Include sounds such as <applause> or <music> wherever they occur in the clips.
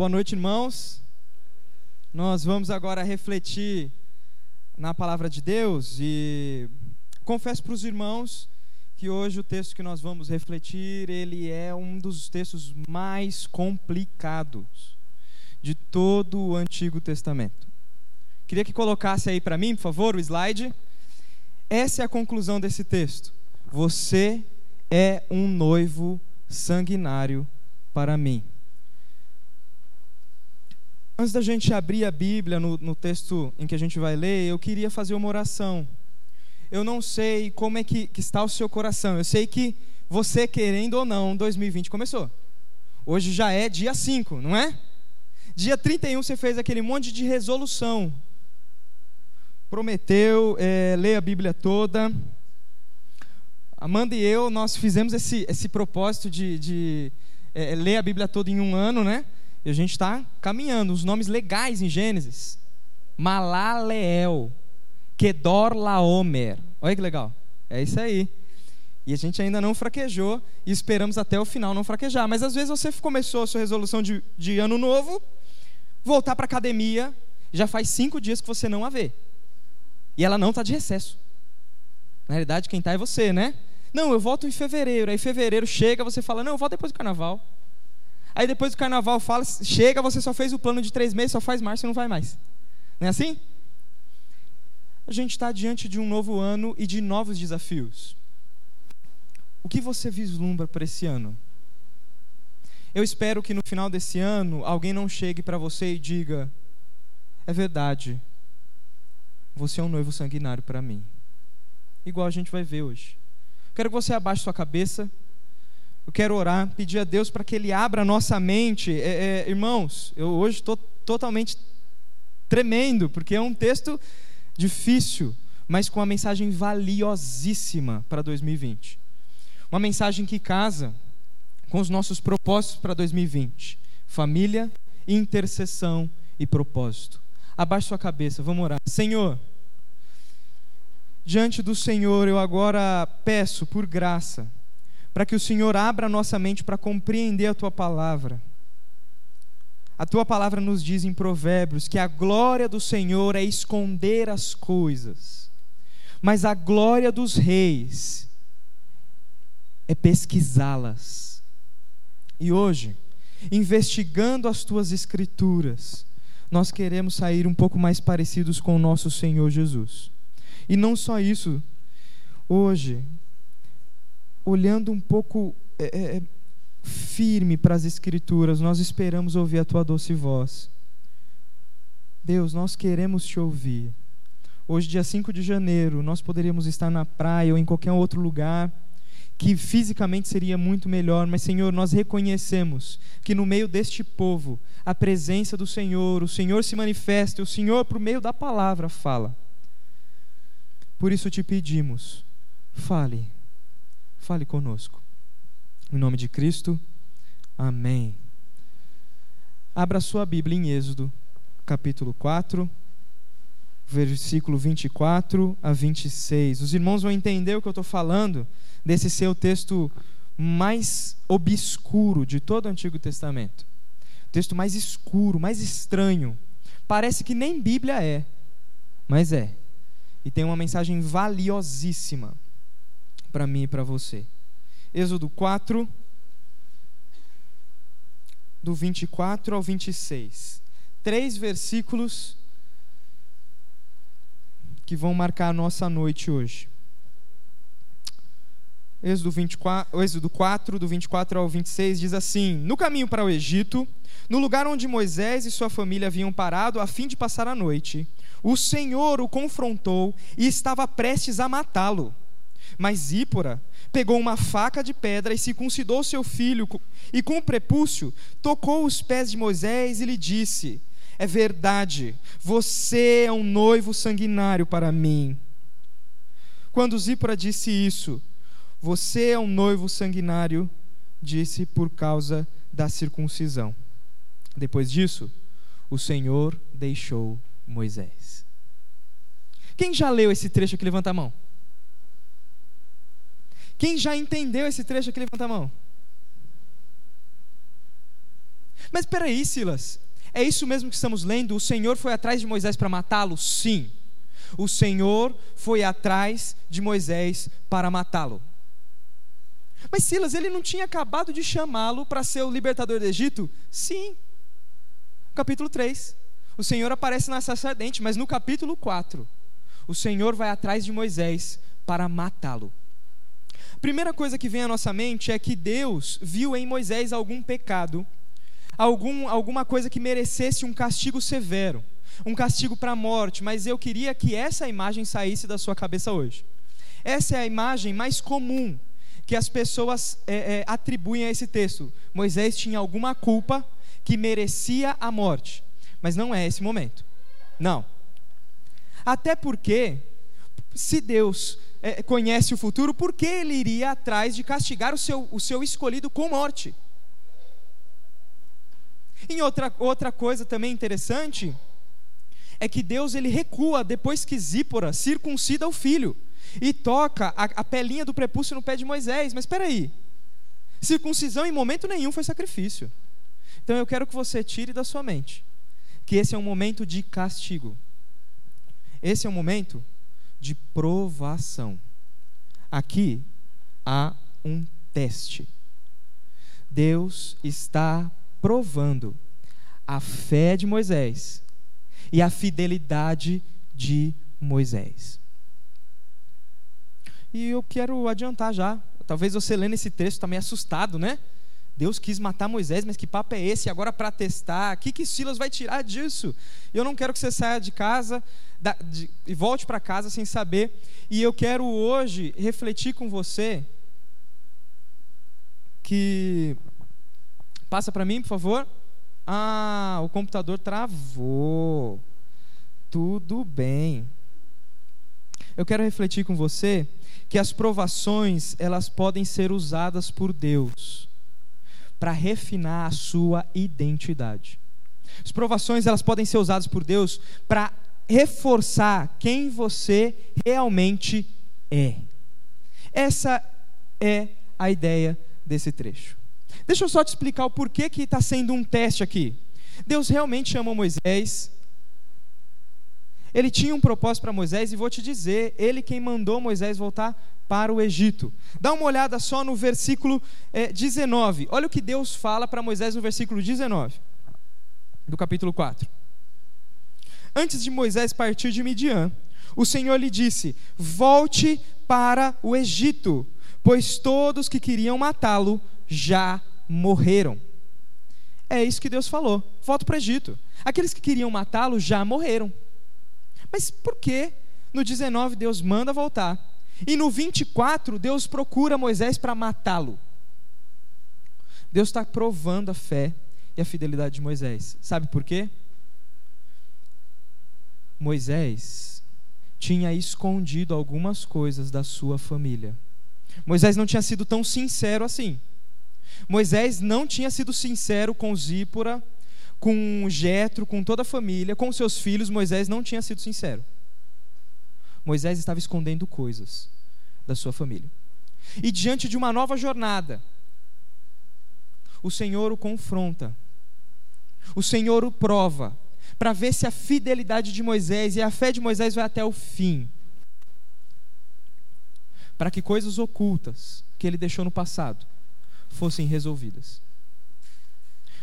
Boa noite, irmãos. Nós vamos agora refletir na palavra de Deus e confesso para os irmãos que hoje o texto que nós vamos refletir, ele é um dos textos mais complicados de todo o Antigo Testamento. Queria que colocasse aí para mim, por favor, o slide. Essa é a conclusão desse texto. Você é um noivo sanguinário para mim. Antes da gente abrir a Bíblia no, no, texto em que a gente vai ler, eu queria fazer uma oração. Eu não sei como é que, que está o seu coração. Eu sei que você, querendo ou não, 2020 começou. Hoje já é dia 5, não é? Dia 31 você fez aquele monte de resolução. Prometeu é, ler a Bíblia toda. Amanda e eu, nós fizemos esse, esse propósito de, de é, ler a Bíblia toda em um ano, né? E a gente está caminhando. Os nomes legais em Gênesis: Malaleel, Kedor Laomer. Olha que legal. É isso aí. E a gente ainda não fraquejou e esperamos até o final não fraquejar. Mas às vezes você começou a sua resolução de, de ano novo, voltar para a academia, já faz cinco dias que você não a vê. E ela não está de recesso. Na realidade, quem está é você, né? Não, eu volto em fevereiro. Aí fevereiro chega, você fala, não, eu volto depois do carnaval. Aí depois do carnaval fala, chega, você só fez o plano de três meses, só faz março e não vai mais. Não é assim? A gente está diante de um novo ano e de novos desafios. O que você vislumbra para esse ano? Eu espero que no final desse ano alguém não chegue para você e diga: é verdade, você é um noivo sanguinário para mim. Igual a gente vai ver hoje. Quero que você abaixe sua cabeça. Eu quero orar, pedir a Deus para que Ele abra a nossa mente. É, é, irmãos, eu hoje estou totalmente tremendo, porque é um texto difícil, mas com uma mensagem valiosíssima para 2020. Uma mensagem que casa com os nossos propósitos para 2020: família, intercessão e propósito. Abaixe sua cabeça, vamos orar. Senhor, diante do Senhor eu agora peço por graça para que o Senhor abra a nossa mente para compreender a tua palavra. A tua palavra nos diz em Provérbios que a glória do Senhor é esconder as coisas, mas a glória dos reis é pesquisá-las. E hoje, investigando as tuas escrituras, nós queremos sair um pouco mais parecidos com o nosso Senhor Jesus. E não só isso, hoje olhando um pouco é, é, é, firme para as Escrituras, nós esperamos ouvir a tua doce voz. Deus, nós queremos te ouvir. Hoje, dia 5 de janeiro, nós poderíamos estar na praia ou em qualquer outro lugar que fisicamente seria muito melhor, mas Senhor, nós reconhecemos que no meio deste povo, a presença do Senhor, o Senhor se manifesta, o Senhor, por meio da palavra, fala. Por isso te pedimos, fale fale conosco. Em nome de Cristo, amém. Abra sua Bíblia em Êxodo, capítulo 4, versículo 24 a 26. Os irmãos vão entender o que eu estou falando desse ser o texto mais obscuro de todo o Antigo Testamento. O texto mais escuro, mais estranho. Parece que nem Bíblia é, mas é. E tem uma mensagem valiosíssima para mim e para você. Êxodo 4, do 24 ao 26. Três versículos que vão marcar a nossa noite hoje. Êxodo, 24, Êxodo 4, do 24 ao 26, diz assim: No caminho para o Egito, no lugar onde Moisés e sua família haviam parado a fim de passar a noite, o Senhor o confrontou e estava prestes a matá-lo. Mas Zípora pegou uma faca de pedra e circuncidou seu filho, e com o prepúcio tocou os pés de Moisés e lhe disse: É verdade, você é um noivo sanguinário para mim. Quando Zípora disse isso, você é um noivo sanguinário, disse por causa da circuncisão. Depois disso, o Senhor deixou Moisés. Quem já leu esse trecho aqui? Levanta a mão. Quem já entendeu esse trecho aqui, levanta a mão. Mas espera aí, Silas. É isso mesmo que estamos lendo? O Senhor foi atrás de Moisés para matá-lo? Sim. O Senhor foi atrás de Moisés para matá-lo. Mas Silas, ele não tinha acabado de chamá-lo para ser o libertador do Egito? Sim. Capítulo 3. O Senhor aparece na sacerdente, mas no capítulo 4, o Senhor vai atrás de Moisés para matá-lo. Primeira coisa que vem à nossa mente é que Deus viu em Moisés algum pecado, algum, alguma coisa que merecesse um castigo severo, um castigo para a morte, mas eu queria que essa imagem saísse da sua cabeça hoje. Essa é a imagem mais comum que as pessoas é, é, atribuem a esse texto. Moisés tinha alguma culpa que merecia a morte, mas não é esse momento. Não. Até porque, se Deus é, conhece o futuro, por que ele iria atrás de castigar o seu, o seu escolhido com morte? Em outra, outra coisa também interessante, é que Deus ele recua depois que Zípora circuncida o filho e toca a, a pelinha do prepúcio no pé de Moisés. Mas espera aí, circuncisão em momento nenhum foi sacrifício. Então eu quero que você tire da sua mente que esse é um momento de castigo. Esse é um momento de provação. Aqui há um teste. Deus está provando a fé de Moisés e a fidelidade de Moisés. E eu quero adiantar já. Talvez você lendo esse texto está meio assustado, né? Deus quis matar Moisés, mas que papo é esse? Agora para testar, o que, que Silas vai tirar disso? Eu não quero que você saia de casa da, de, e volte para casa sem saber. E eu quero hoje refletir com você que. Passa para mim, por favor. Ah, o computador travou. Tudo bem. Eu quero refletir com você que as provações, elas podem ser usadas por Deus para refinar a sua identidade. As provações elas podem ser usadas por Deus para reforçar quem você realmente é. Essa é a ideia desse trecho. Deixa eu só te explicar o porquê que está sendo um teste aqui. Deus realmente chamou Moisés. Ele tinha um propósito para Moisés e vou te dizer, ele quem mandou Moisés voltar para o Egito. Dá uma olhada só no versículo é, eh, 19. Olha o que Deus fala para Moisés no versículo 19 do capítulo 4. Antes de Moisés partir de Midian, o Senhor lhe disse: Volte para o Egito, pois todos que queriam matá-lo já morreram. É isso que Deus falou. Volta para o Egito. Aqueles que queriam matá-lo já morreram. Mas por que no 19 Deus manda voltar e no 24, Deus procura Moisés para matá-lo. Deus está provando a fé e a fidelidade de Moisés. Sabe por quê? Moisés tinha escondido algumas coisas da sua família. Moisés não tinha sido tão sincero assim. Moisés não tinha sido sincero com Zípora, com Jetro, com toda a família, com seus filhos. Moisés não tinha sido sincero. Moisés estava escondendo coisas da sua família. E diante de uma nova jornada, o Senhor o confronta, o Senhor o prova, para ver se a fidelidade de Moisés e a fé de Moisés vai até o fim. Para que coisas ocultas que ele deixou no passado fossem resolvidas.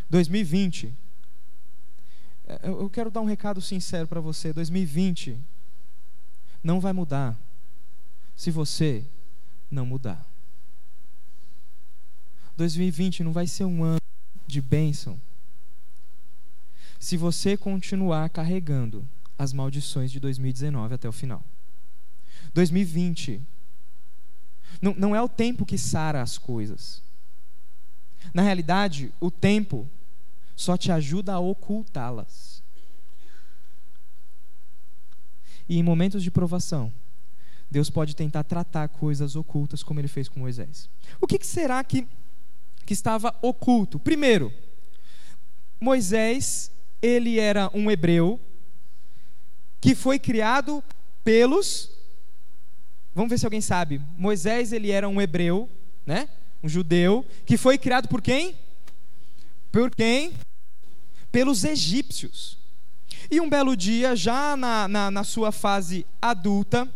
2020, é, eu quero dar um recado sincero para você: 2020 não vai mudar se você não mudar. 2020 não vai ser um ano de bênção se você continuar carregando as maldições de 2019 até o final. 2020 não, não é o tempo que sara as coisas. Na realidade, o tempo só te ajuda a ocultá-las. E em momentos de provação, Deus pode tentar tratar coisas ocultas como ele fez com Moisés. O que, que será que, que estava oculto? Primeiro, Moisés, ele era um hebreu que foi criado pelos Vamos ver se alguém sabe. Moisés, ele era um hebreu, né? Um judeu que foi criado por quem? Por quem? pelos egípcios. E um belo dia, já na, na, na sua fase adulta,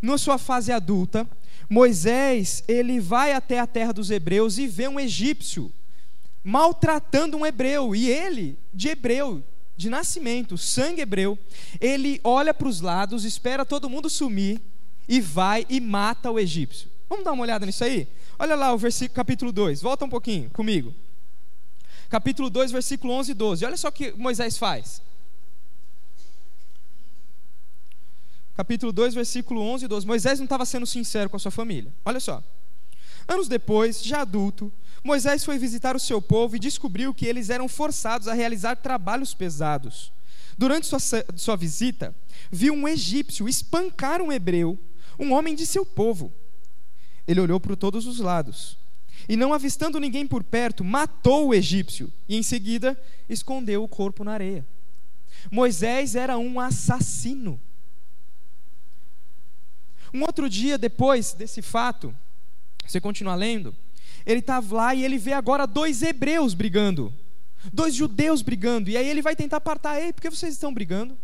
na sua fase adulta, Moisés ele vai até a terra dos hebreus e vê um egípcio maltratando um hebreu e ele de hebreu de nascimento, sangue hebreu, ele olha para os lados, espera todo mundo sumir e vai e mata o egípcio. Vamos dar uma olhada nisso aí? Olha lá o versículo capítulo 2. Volta um pouquinho comigo. Capítulo 2, versículo 11 e 12. Olha só o que Moisés faz. capítulo 2, versículo 11 e 12. Moisés não estava sendo sincero com a sua família. Olha só. Anos depois, já adulto, Moisés foi visitar o seu povo e descobriu que eles eram forçados a realizar trabalhos pesados. Durante sua, sua visita, viu um egípcio espancar um hebreu, um homem de seu povo. Ele olhou por todos os lados e, não avistando ninguém por perto, matou o egípcio e, em seguida, escondeu o corpo na areia. Moisés era um assassino. Um outro dia depois desse fato, você continua lendo, ele estava lá e ele vê agora dois hebreus brigando, dois judeus brigando, e aí ele vai tentar apartar, ei, por que vocês estão brigando?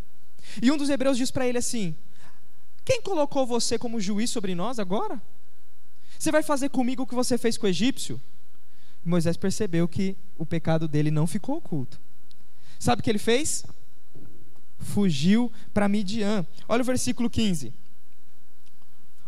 E um dos hebreus diz para ele assim: Quem colocou você como juiz sobre nós agora? Você vai fazer comigo o que você fez com o egípcio? Moisés percebeu que o pecado dele não ficou oculto. Sabe o que ele fez? Fugiu para Midian. Olha o versículo 15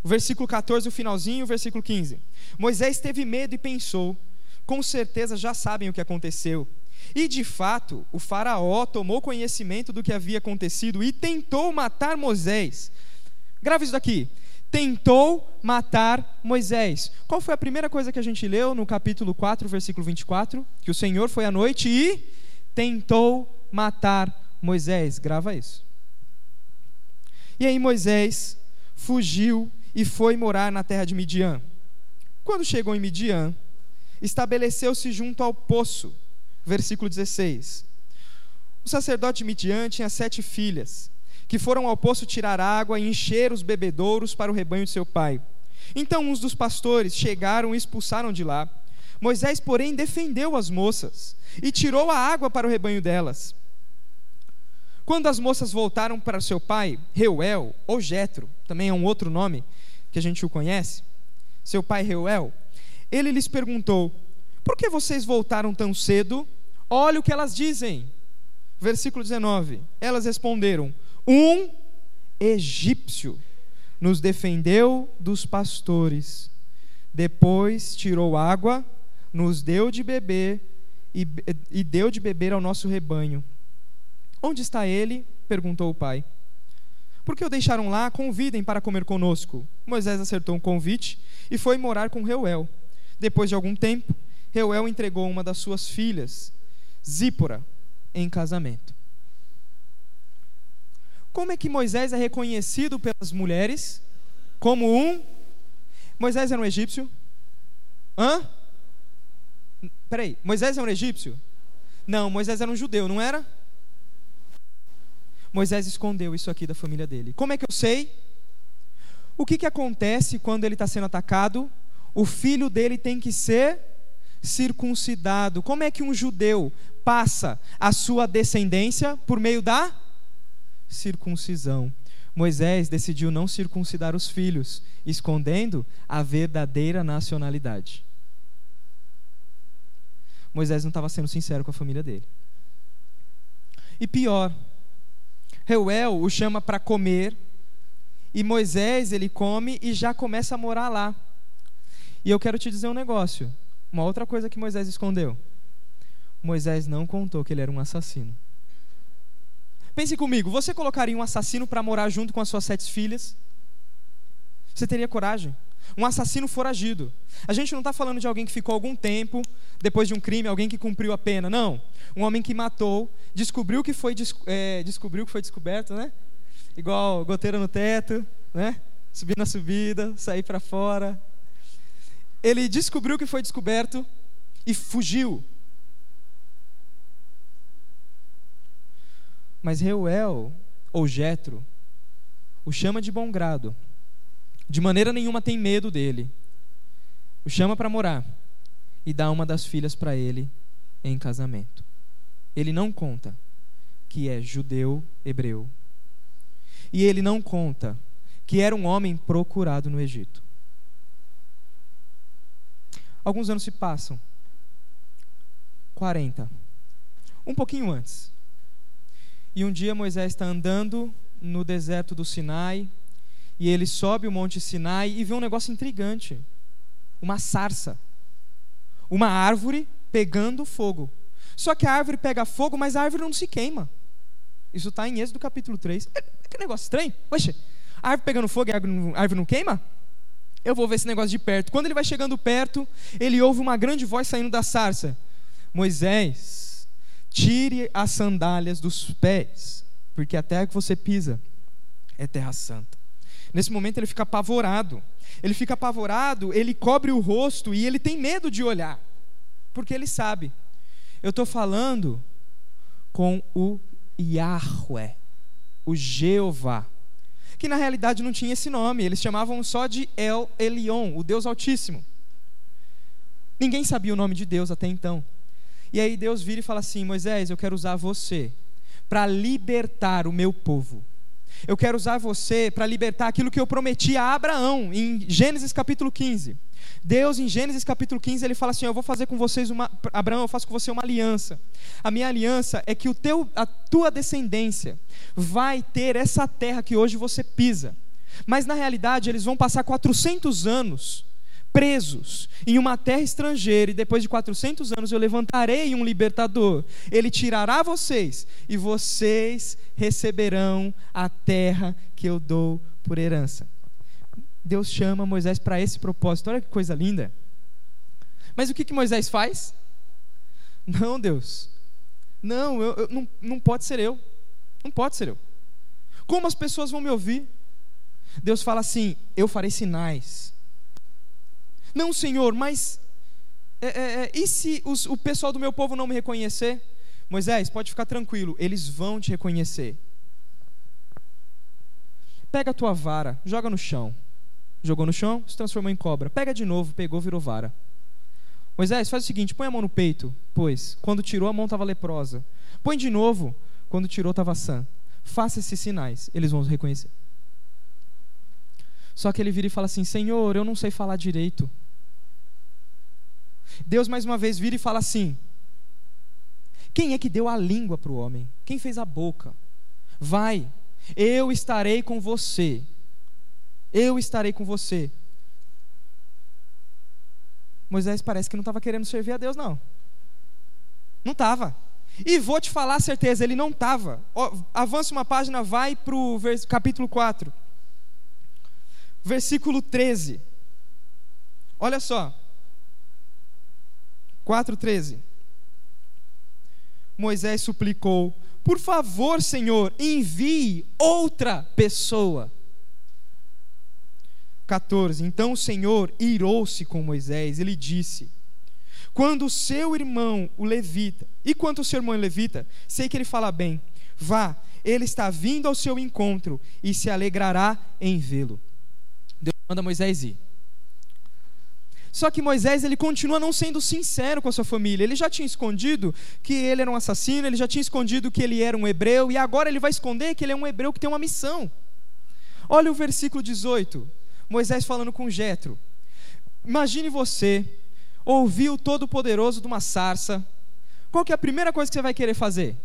o versículo 14, o finalzinho, o versículo 15. Moisés teve medo e pensou: com certeza já sabem o que aconteceu. E de fato, o Faraó tomou conhecimento do que havia acontecido e tentou matar Moisés. Grave isso daqui. Tentou matar Moisés. Qual foi a primeira coisa que a gente leu no capítulo 4, versículo 24? Que o Senhor foi à noite e tentou matar Moisés. Grava isso. E aí Moisés fugiu e foi morar na terra de Midian. Quando chegou em Midian, estabeleceu-se junto ao poço. Versículo 16. O sacerdote de Midian tinha sete filhas, que foram ao poço tirar água e encher os bebedouros para o rebanho de seu pai. Então uns dos pastores chegaram e expulsaram de lá. Moisés, porém, defendeu as moças e tirou a água para o rebanho delas. Quando as moças voltaram para seu pai, Reuel, ou Jetro, também é um outro nome, que a gente o conhece, seu pai Reuel, ele lhes perguntou: Por que vocês voltaram tão cedo? Olha o que elas dizem. Versículo 19. Elas responderam: Um egípcio nos defendeu dos pastores. Depois tirou água, nos deu de beber e, e deu de beber ao nosso rebanho. Onde está ele? perguntou o pai. Por que o deixaram lá? Convidem para comer conosco. Moisés acertou um convite e foi morar com Reuel. Depois de algum tempo, Reuel entregou uma das suas filhas, Zípora, em casamento. Como é que Moisés é reconhecido pelas mulheres como um. Moisés era um egípcio? Hã? Peraí, Moisés era um egípcio? Não, Moisés era um judeu, não era? Moisés escondeu isso aqui da família dele. Como é que eu sei? O que, que acontece quando ele está sendo atacado? O filho dele tem que ser circuncidado. Como é que um judeu passa a sua descendência por meio da circuncisão? Moisés decidiu não circuncidar os filhos, escondendo a verdadeira nacionalidade. Moisés não estava sendo sincero com a família dele. E pior, Reuel o chama para comer, e Moisés ele come e já começa a morar lá. E eu quero te dizer um negócio, uma outra coisa que Moisés escondeu. Moisés não contou que ele era um assassino. Pense comigo, você colocaria um assassino para morar junto com as suas sete filhas? Você teria coragem? Um assassino foragido. A gente não está falando de alguém que ficou algum tempo depois de um crime, alguém que cumpriu a pena. Não. Um homem que matou, descobriu que foi, é, descobriu que foi descoberto, né? Igual goteira no teto, né? Subir na subida, sair para fora. Ele descobriu que foi descoberto e fugiu. Mas Reuel, ou Jetro, o chama de bom grado de maneira nenhuma tem medo dele. O chama para morar e dá uma das filhas para ele em casamento. Ele não conta que é judeu hebreu. E ele não conta que era um homem procurado no Egito. Alguns anos se passam. 40. Um pouquinho antes. E um dia Moisés está andando no deserto do Sinai, e ele sobe o monte Sinai e vê um negócio intrigante: uma sarça, uma árvore pegando fogo. Só que a árvore pega fogo, mas a árvore não se queima. Isso está em Êxodo capítulo 3. É, que negócio estranho. Poxa, a árvore pegando fogo e a árvore não queima? Eu vou ver esse negócio de perto. Quando ele vai chegando perto, ele ouve uma grande voz saindo da sarça: Moisés, tire as sandálias dos pés, porque a terra que você pisa é terra santa. Nesse momento ele fica apavorado. Ele fica apavorado, ele cobre o rosto e ele tem medo de olhar, porque ele sabe. Eu estou falando com o Yahweh, o Jeová, que na realidade não tinha esse nome, eles chamavam só de El Elion, o Deus Altíssimo. Ninguém sabia o nome de Deus até então. E aí Deus vira e fala assim: Moisés, eu quero usar você para libertar o meu povo. Eu quero usar você para libertar aquilo que eu prometi a Abraão, em Gênesis capítulo 15. Deus, em Gênesis capítulo 15, ele fala assim: Eu vou fazer com vocês uma. Abraão, eu faço com você uma aliança. A minha aliança é que o teu, a tua descendência vai ter essa terra que hoje você pisa. Mas na realidade, eles vão passar 400 anos presos em uma terra estrangeira, e depois de 400 anos eu levantarei um libertador. Ele tirará vocês, e vocês receberão a terra que eu dou por herança. Deus chama Moisés para esse propósito. Olha que coisa linda. Mas o que, que Moisés faz? Não, Deus. Não, eu, eu, não, não pode ser eu. Não pode ser eu. Como as pessoas vão me ouvir? Deus fala assim: Eu farei sinais não, Senhor, mas é, é, é, e se os, o pessoal do meu povo não me reconhecer? Moisés, pode ficar tranquilo, eles vão te reconhecer. Pega a tua vara, joga no chão. Jogou no chão, se transformou em cobra. Pega de novo, pegou, virou vara. Moisés, faz o seguinte: põe a mão no peito. Pois, quando tirou, a mão estava leprosa. Põe de novo, quando tirou, estava sã. Faça esses sinais, eles vão reconhecer. Só que ele vira e fala assim: Senhor, eu não sei falar direito. Deus mais uma vez vira e fala assim: Quem é que deu a língua para o homem? Quem fez a boca? Vai, eu estarei com você. Eu estarei com você. Moisés parece que não estava querendo servir a Deus, não. Não estava. E vou te falar a certeza, ele não estava. Avança uma página, vai para o capítulo 4. Versículo 13. Olha só. 4,13. Moisés suplicou: Por favor, Senhor, envie outra pessoa. 14. Então o Senhor irou-se com Moisés, ele disse: Quando o seu irmão, o levita, e quanto o seu irmão o levita, sei que ele fala bem, vá, ele está vindo ao seu encontro e se alegrará em vê-lo. Deus manda Moisés ir. Só que Moisés ele continua não sendo sincero com a sua família. Ele já tinha escondido que ele era um assassino, ele já tinha escondido que ele era um hebreu, e agora ele vai esconder que ele é um hebreu que tem uma missão. Olha o versículo 18. Moisés falando com Jetro. Imagine você ouvir o Todo-Poderoso de uma sarça. Qual que é a primeira coisa que você vai querer fazer?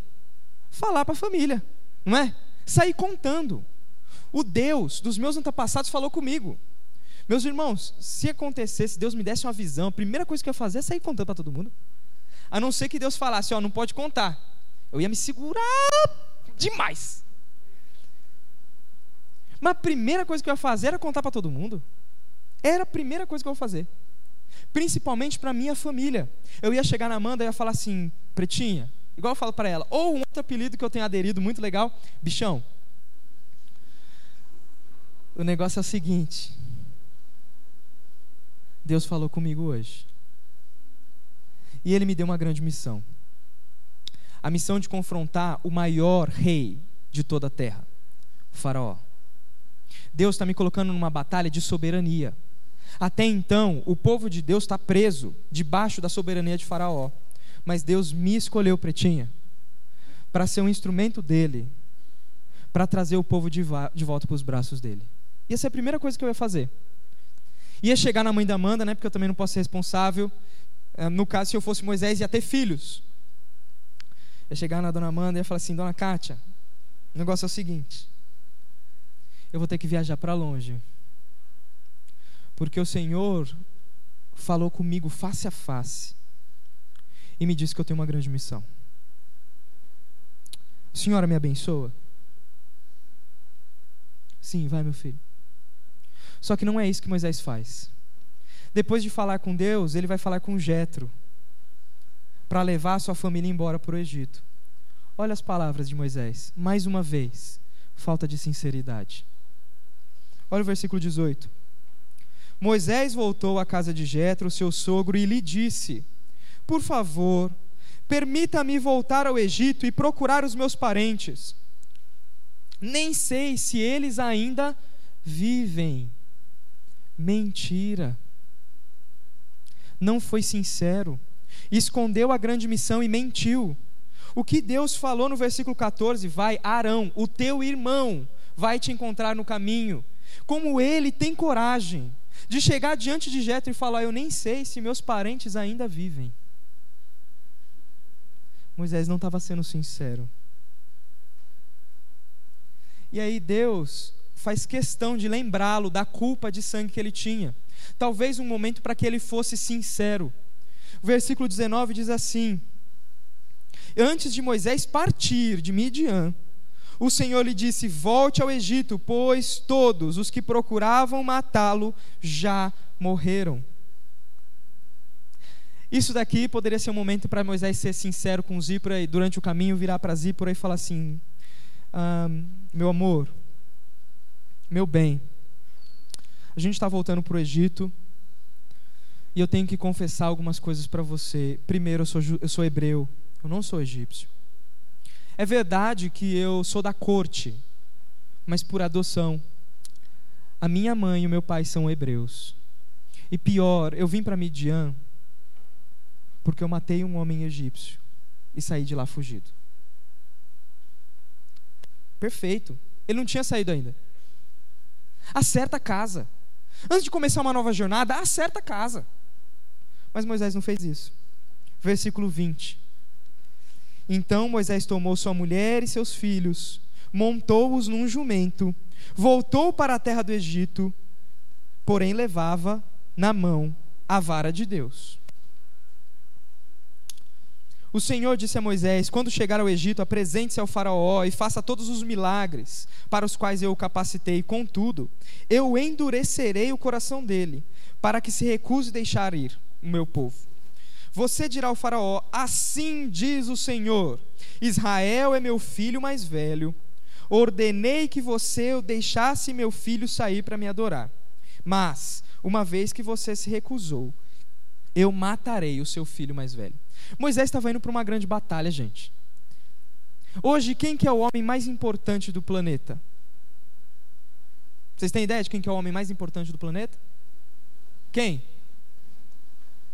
Falar para a família, não é? Sair contando. O Deus dos meus antepassados falou comigo. Meus irmãos, se acontecesse, Deus me desse uma visão, a primeira coisa que eu ia fazer é sair contando para todo mundo. A não ser que Deus falasse, ó, não pode contar. Eu ia me segurar demais. Mas a primeira coisa que eu ia fazer era contar para todo mundo. Era a primeira coisa que eu ia fazer. Principalmente para minha família. Eu ia chegar na Amanda e ia falar assim, pretinha, igual eu falo para ela, ou um outro apelido que eu tenho aderido muito legal, bichão. O negócio é o seguinte, Deus falou comigo hoje. E ele me deu uma grande missão. A missão de confrontar o maior rei de toda a terra, o Faraó. Deus está me colocando numa batalha de soberania. Até então, o povo de Deus está preso debaixo da soberania de Faraó. Mas Deus me escolheu, pretinha, para ser um instrumento dele, para trazer o povo de, de volta para os braços dele. E essa é a primeira coisa que eu ia fazer. Ia chegar na mãe da Amanda, né, porque eu também não posso ser responsável. Eh, no caso, se eu fosse Moisés, ia ter filhos. Ia chegar na dona Amanda e ia falar assim: Dona Kátia, o negócio é o seguinte. Eu vou ter que viajar para longe. Porque o Senhor falou comigo face a face e me disse que eu tenho uma grande missão. Senhora me abençoa? Sim, vai, meu filho. Só que não é isso que Moisés faz. Depois de falar com Deus, ele vai falar com Jetro para levar sua família embora para o Egito. Olha as palavras de Moisés. Mais uma vez, falta de sinceridade. Olha o versículo 18. Moisés voltou à casa de Jetro, seu sogro, e lhe disse: Por favor, permita-me voltar ao Egito e procurar os meus parentes. Nem sei se eles ainda vivem. Mentira. Não foi sincero. Escondeu a grande missão e mentiu. O que Deus falou no versículo 14: Vai, Arão, o teu irmão, vai te encontrar no caminho. Como ele tem coragem de chegar diante de Jetro e falar: Eu nem sei se meus parentes ainda vivem. Moisés não estava sendo sincero. E aí Deus faz questão de lembrá-lo da culpa de sangue que ele tinha. Talvez um momento para que ele fosse sincero. O versículo 19 diz assim: Antes de Moisés partir de Midian, o Senhor lhe disse: Volte ao Egito, pois todos os que procuravam matá-lo já morreram. Isso daqui poderia ser um momento para Moisés ser sincero com Zípora e durante o caminho virar para Zípora e falar assim: ah, Meu amor, meu bem, a gente está voltando para o Egito e eu tenho que confessar algumas coisas para você. Primeiro, eu sou, eu sou hebreu, eu não sou egípcio. É verdade que eu sou da corte, mas por adoção. A minha mãe e o meu pai são hebreus. E pior, eu vim para Midian porque eu matei um homem egípcio e saí de lá fugido. Perfeito. Ele não tinha saído ainda. Acerta a casa. Antes de começar uma nova jornada, acerta a casa. Mas Moisés não fez isso. Versículo 20. Então Moisés tomou sua mulher e seus filhos, montou-os num jumento, voltou para a terra do Egito, porém levava na mão a vara de Deus. O Senhor disse a Moisés: Quando chegar ao Egito, apresente-se ao Faraó e faça todos os milagres para os quais eu o capacitei. Contudo, eu endurecerei o coração dele, para que se recuse deixar ir o meu povo. Você dirá ao Faraó: Assim diz o Senhor: Israel é meu filho mais velho. Ordenei que você o deixasse meu filho sair para me adorar. Mas, uma vez que você se recusou, eu matarei o seu filho mais velho. Moisés estava indo para uma grande batalha, gente. Hoje, quem que é o homem mais importante do planeta? Vocês têm ideia de quem que é o homem mais importante do planeta? Quem?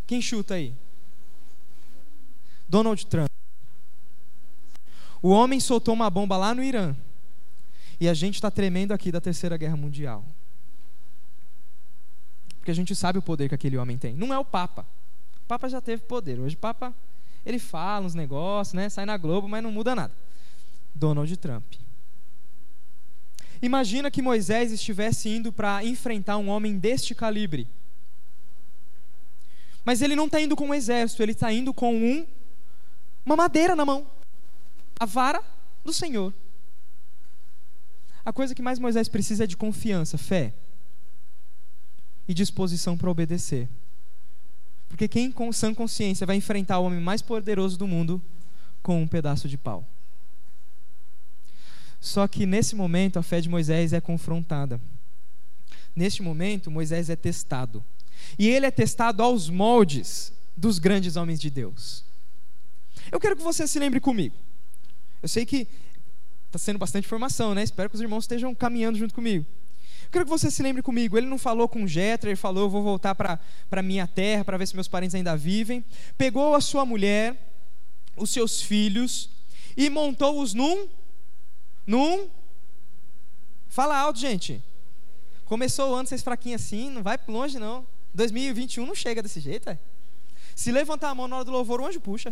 Quem chuta aí? Donald Trump. O homem soltou uma bomba lá no Irã. E a gente está tremendo aqui da Terceira Guerra Mundial. Porque a gente sabe o poder que aquele homem tem. Não é o Papa. O Papa já teve poder. Hoje o Papa ele fala uns negócios, né? Sai na Globo, mas não muda nada. Donald Trump. Imagina que Moisés estivesse indo para enfrentar um homem deste calibre. Mas ele não está indo com um exército, ele está indo com um, uma madeira na mão a vara do Senhor. A coisa que mais Moisés precisa é de confiança, fé e disposição para obedecer. Porque quem com sã consciência vai enfrentar o homem mais poderoso do mundo com um pedaço de pau? Só que nesse momento a fé de Moisés é confrontada. Neste momento, Moisés é testado. E ele é testado aos moldes dos grandes homens de Deus. Eu quero que você se lembre comigo. Eu sei que está sendo bastante informação, né? Espero que os irmãos estejam caminhando junto comigo. Eu quero que você se lembre comigo. Ele não falou com Jetro, ele falou: Eu vou voltar para minha terra para ver se meus parentes ainda vivem. Pegou a sua mulher, os seus filhos e montou-os num num Fala alto, gente. Começou o ano vocês fraquinhos assim, não vai longe não. 2021 não chega desse jeito, é. Se levantar a mão na hora do louvor, o anjo puxa.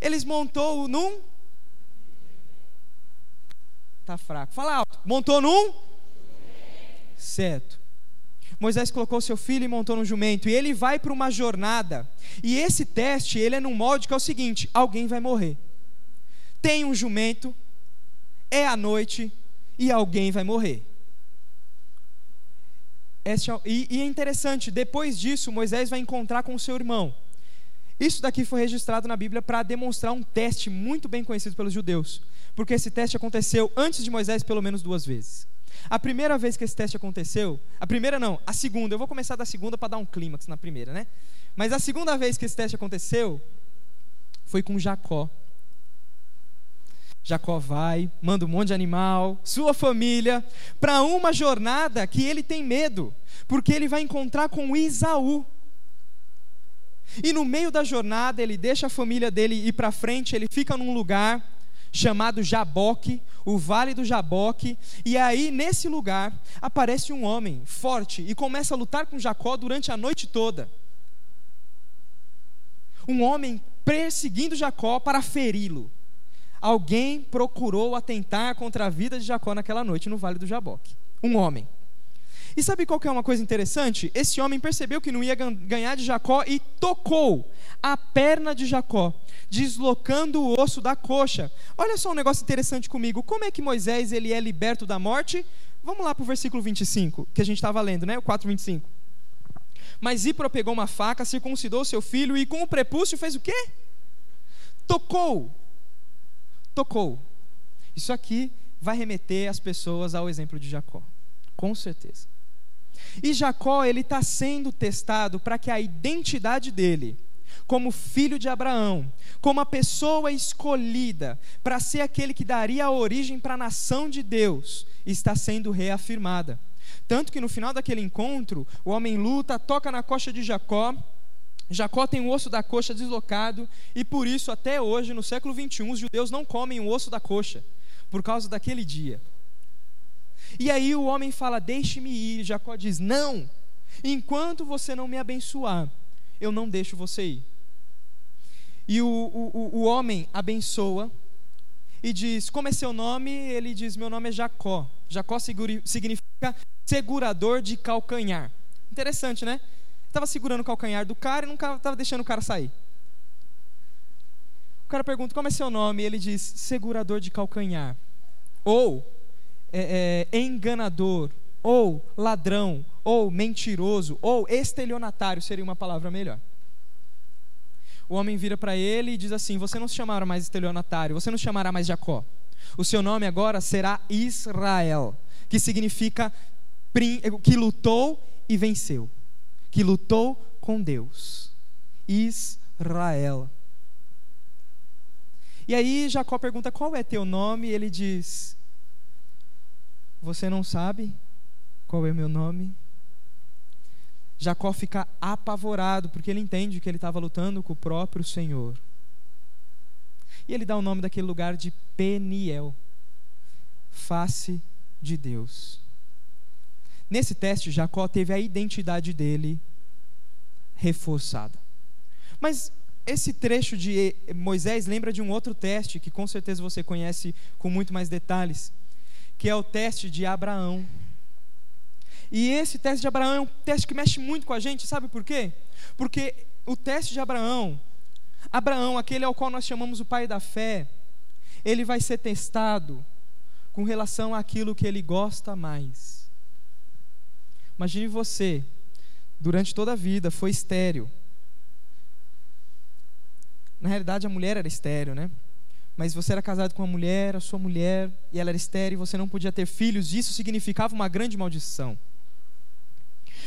Eles montou num Tá fraco. Fala alto. Montou num Certo. Moisés colocou seu filho e montou no jumento, e ele vai para uma jornada. E esse teste, ele é num molde que é o seguinte: alguém vai morrer. Tem um jumento, é a noite e alguém vai morrer. E, e é interessante, depois disso, Moisés vai encontrar com seu irmão. Isso daqui foi registrado na Bíblia para demonstrar um teste muito bem conhecido pelos judeus, porque esse teste aconteceu antes de Moisés pelo menos duas vezes. A primeira vez que esse teste aconteceu, a primeira não, a segunda, eu vou começar da segunda para dar um clímax na primeira, né? Mas a segunda vez que esse teste aconteceu foi com Jacó. Jacó vai, manda um monte de animal, sua família, para uma jornada que ele tem medo, porque ele vai encontrar com Isaú. E no meio da jornada, ele deixa a família dele ir para frente, ele fica num lugar chamado Jaboque, o Vale do Jaboque, e aí nesse lugar aparece um homem forte e começa a lutar com Jacó durante a noite toda. Um homem perseguindo Jacó para feri-lo. Alguém procurou atentar contra a vida de Jacó naquela noite no Vale do Jaboque. Um homem. E sabe qual que é uma coisa interessante? Esse homem percebeu que não ia ganhar de Jacó e tocou a perna de Jacó, deslocando o osso da coxa. Olha só um negócio interessante comigo. Como é que Moisés ele é liberto da morte? Vamos lá para o versículo 25, que a gente estava lendo, né? O 4:25. Mas Ipro pegou uma faca, circuncidou seu filho e com o prepúcio fez o quê? Tocou. Tocou. Isso aqui vai remeter as pessoas ao exemplo de Jacó. Com certeza. E Jacó, ele está sendo testado para que a identidade dele, como filho de Abraão, como a pessoa escolhida para ser aquele que daria a origem para a nação de Deus, está sendo reafirmada. Tanto que no final daquele encontro, o homem luta, toca na coxa de Jacó, Jacó tem o osso da coxa deslocado, e por isso, até hoje, no século 21, os judeus não comem o osso da coxa, por causa daquele dia. E aí o homem fala: Deixe-me ir. Jacó diz: Não, enquanto você não me abençoar, eu não deixo você ir. E o, o, o homem abençoa e diz: Como é seu nome? Ele diz: Meu nome é Jacó. Jacó significa segurador de calcanhar. Interessante, né? Estava segurando o calcanhar do cara e nunca estava deixando o cara sair. O cara pergunta: Como é seu nome? Ele diz: Segurador de calcanhar. Ou é, é, enganador, ou ladrão, ou mentiroso, ou estelionatário seria uma palavra melhor. O homem vira para ele e diz assim: Você não se chamará mais estelionatário, você não se chamará mais Jacó. O seu nome agora será Israel, que significa que lutou e venceu, que lutou com Deus. Israel. E aí Jacó pergunta: Qual é teu nome? E ele diz: você não sabe qual é o meu nome? Jacó fica apavorado, porque ele entende que ele estava lutando com o próprio Senhor. E ele dá o nome daquele lugar de Peniel face de Deus. Nesse teste, Jacó teve a identidade dele reforçada. Mas esse trecho de Moisés lembra de um outro teste que com certeza você conhece com muito mais detalhes que é o teste de Abraão. E esse teste de Abraão é um teste que mexe muito com a gente, sabe por quê? Porque o teste de Abraão, Abraão, aquele ao qual nós chamamos o pai da fé, ele vai ser testado com relação àquilo que ele gosta mais. Imagine você, durante toda a vida, foi estéreo. Na realidade, a mulher era estéreo, né? Mas você era casado com uma mulher, a sua mulher, e ela era estéril, e você não podia ter filhos, isso significava uma grande maldição.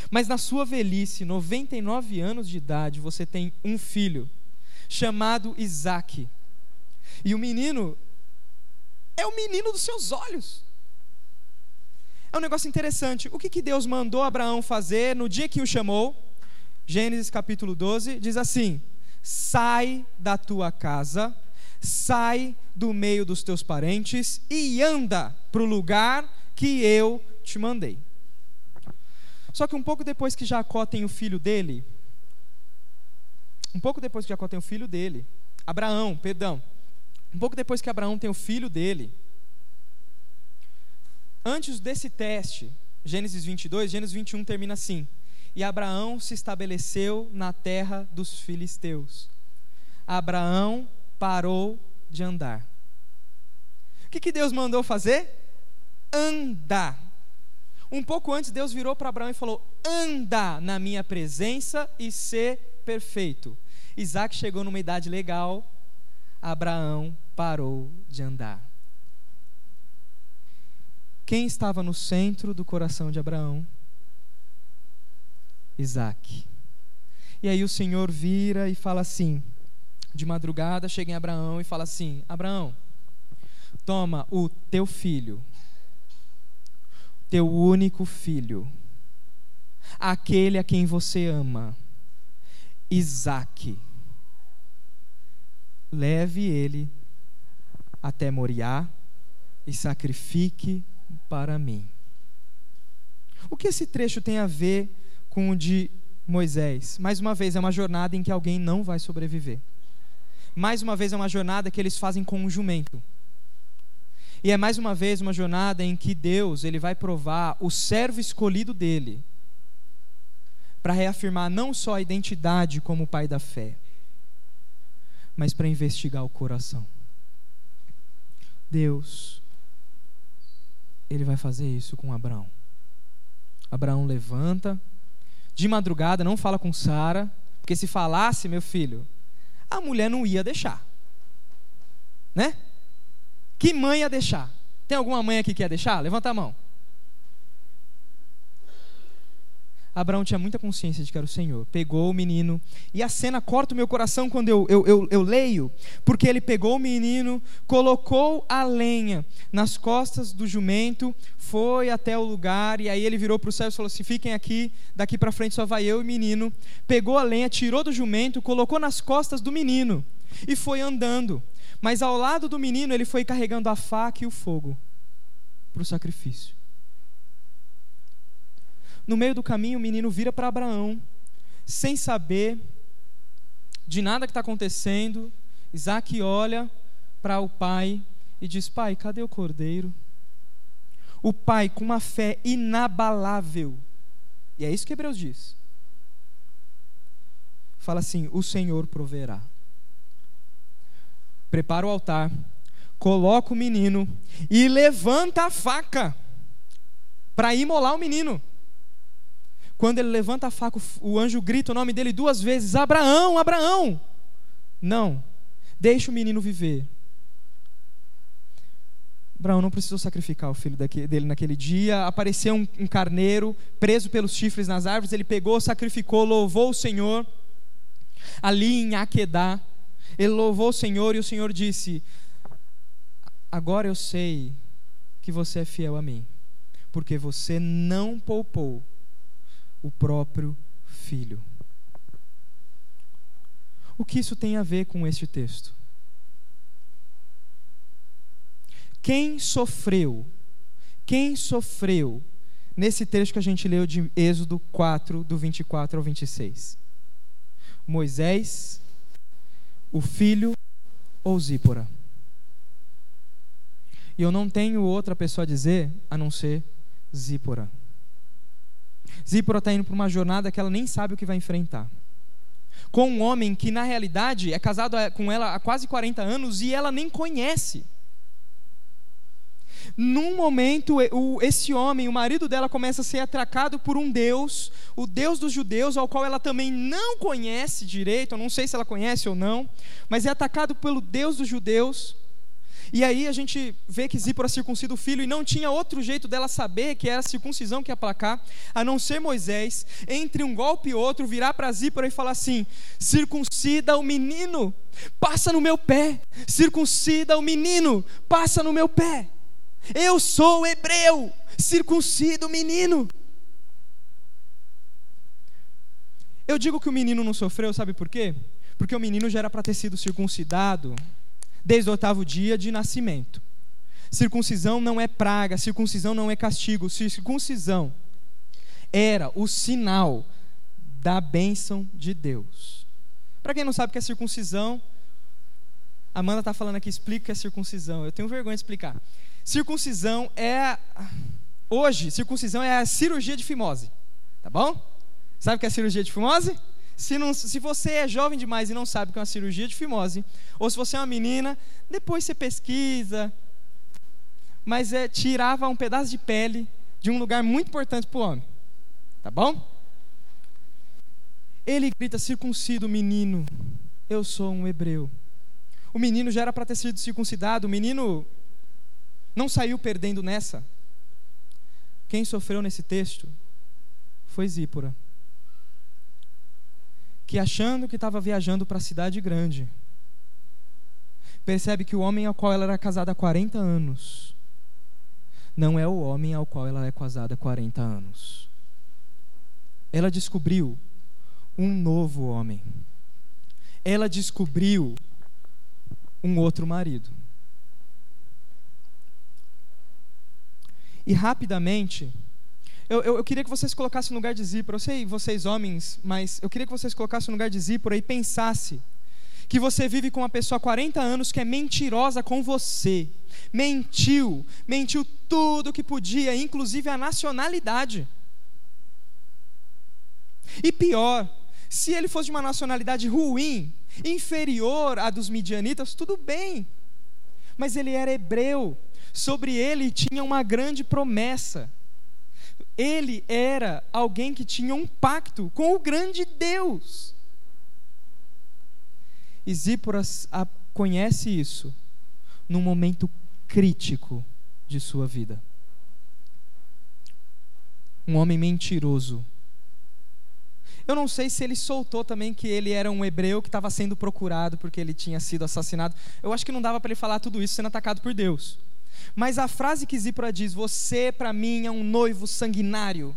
Mas na sua velhice, 99 anos de idade, você tem um filho, chamado Isaac. E o menino é o menino dos seus olhos. É um negócio interessante. O que, que Deus mandou Abraão fazer no dia que o chamou? Gênesis capítulo 12 diz assim: sai da tua casa, sai do meio dos teus parentes e anda para o lugar que eu te mandei. Só que um pouco depois que Jacó tem o filho dele, um pouco depois que Jacó tem o filho dele, Abraão, perdão, um pouco depois que Abraão tem o filho dele, antes desse teste, Gênesis 22, Gênesis 21 termina assim: E Abraão se estabeleceu na terra dos filisteus. Abraão parou de andar. O que, que Deus mandou fazer? Andar. Um pouco antes, Deus virou para Abraão e falou: Anda na minha presença e ser perfeito. Isaac chegou numa idade legal, Abraão parou de andar. Quem estava no centro do coração de Abraão? Isaac. E aí o Senhor vira e fala assim: de madrugada chega em Abraão e fala assim: Abraão, toma o teu filho, teu único filho, aquele a quem você ama, Isaque, leve ele até Moriá e sacrifique para mim. O que esse trecho tem a ver com o de Moisés? Mais uma vez, é uma jornada em que alguém não vai sobreviver. Mais uma vez, é uma jornada que eles fazem com um jumento. E é mais uma vez uma jornada em que Deus ele vai provar o servo escolhido dele para reafirmar não só a identidade como pai da fé, mas para investigar o coração. Deus, ele vai fazer isso com Abraão. Abraão levanta, de madrugada, não fala com Sara, porque se falasse, meu filho, a mulher não ia deixar. Né? Que mãe ia deixar? Tem alguma mãe aqui que ia deixar? Levanta a mão. Abraão tinha muita consciência de que era o Senhor. Pegou o menino. E a cena corta o meu coração quando eu, eu, eu, eu, leio, porque ele pegou o menino, colocou a lenha nas costas do jumento, foi até o lugar, e aí ele virou para o céu e falou assim: fiquem aqui, daqui para frente só vai eu e o menino. Pegou a lenha, tirou do jumento, colocou nas costas do menino e foi andando. Mas ao lado do menino ele foi carregando a faca e o fogo para o sacrifício. No meio do caminho, o menino vira para Abraão, sem saber de nada que está acontecendo. Isaac olha para o pai e diz: Pai, cadê o cordeiro? O pai, com uma fé inabalável, e é isso que Hebreus diz, fala assim: O Senhor proverá. Prepara o altar, coloca o menino e levanta a faca para imolar o menino. Quando ele levanta a faca, o anjo grita o nome dele duas vezes: Abraão, Abraão. Não, deixa o menino viver. Abraão não precisou sacrificar o filho dele naquele dia. Apareceu um, carneiro preso pelos chifres nas árvores. Ele pegou, sacrificou, louvou o Senhor. Ali em Aquedá, ele louvou o Senhor e o Senhor disse: Agora eu sei que você é fiel a mim, porque você não poupou o próprio filho. O que isso tem a ver com este texto? Quem sofreu? Quem sofreu nesse texto que a gente leu de Êxodo 4, do 24 ao 26? Moisés, o filho ou Zípora? E eu não tenho outra pessoa a dizer a não ser Zípora. Zípora está indo para uma jornada que ela nem sabe o que vai enfrentar. Com um homem que, na realidade, é casado com ela há quase 40 anos e ela nem conhece. Num momento, esse homem, o marido dela, começa a ser atracado por um Deus, o Deus dos judeus, ao qual ela também não conhece direito, não sei se ela conhece ou não, mas é atacado pelo Deus dos judeus. E aí a gente vê que Zípora circuncida o filho e não tinha outro jeito dela saber que era a circuncisão que ia placar, a não ser Moisés, entre um golpe e outro, virar para Zípora e falar assim: circuncida o menino, passa no meu pé, circuncida o menino, passa no meu pé. Eu sou hebreu, circuncida o menino. Eu digo que o menino não sofreu, sabe por quê? Porque o menino já era para ter sido circuncidado desde o oitavo dia de nascimento. Circuncisão não é praga, circuncisão não é castigo, circuncisão era o sinal da bênção de Deus. Para quem não sabe o que é circuncisão, Amanda está falando aqui, explica o que é circuncisão. Eu tenho vergonha de explicar. Circuncisão é. Hoje, circuncisão é a cirurgia de fimose. Tá bom? Sabe o que é cirurgia de fimose? Se, não, se você é jovem demais e não sabe o que é uma cirurgia de fimose, ou se você é uma menina, depois você pesquisa. Mas é, tirava um pedaço de pele de um lugar muito importante para o homem. Tá bom? Ele grita: circuncido, menino, eu sou um hebreu. O menino já era para ter sido circuncidado, o menino não saiu perdendo nessa. Quem sofreu nesse texto foi Zípora que achando que estava viajando para a cidade grande, percebe que o homem ao qual ela era casada há 40 anos não é o homem ao qual ela é casada há 40 anos. Ela descobriu um novo homem. Ela descobriu um outro marido. E rapidamente, eu, eu, eu, queria que vocês colocassem no lugar de Zípora. Eu sei vocês homens, mas eu queria que vocês colocassem no lugar de Zípora e pensasse que você vive com uma pessoa há 40 anos que é mentirosa com você. Mentiu, mentiu tudo que podia, inclusive a nacionalidade. E pior, se ele fosse de uma nacionalidade ruim, inferior à dos midianitas, tudo bem. Mas ele era hebreu, sobre ele tinha uma grande promessa. Ele era alguém que tinha um pacto com o grande Deus. E Zípora conhece isso num momento crítico de sua vida. Um homem mentiroso. Eu não sei se ele soltou também que ele era um hebreu que estava sendo procurado porque ele tinha sido assassinado. Eu acho que não dava para ele falar tudo isso sendo atacado por Deus. Mas a frase que Zípora diz: Você para mim é um noivo sanguinário,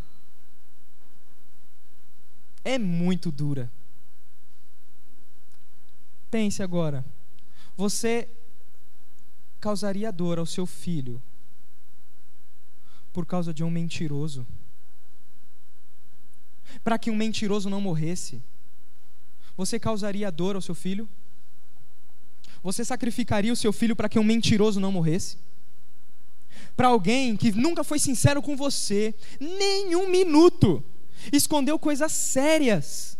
é muito dura. Pense agora: você causaria dor ao seu filho por causa de um mentiroso? Para que um mentiroso não morresse? Você causaria dor ao seu filho? Você sacrificaria o seu filho para que um mentiroso não morresse? Para alguém que nunca foi sincero com você, nem um minuto, escondeu coisas sérias,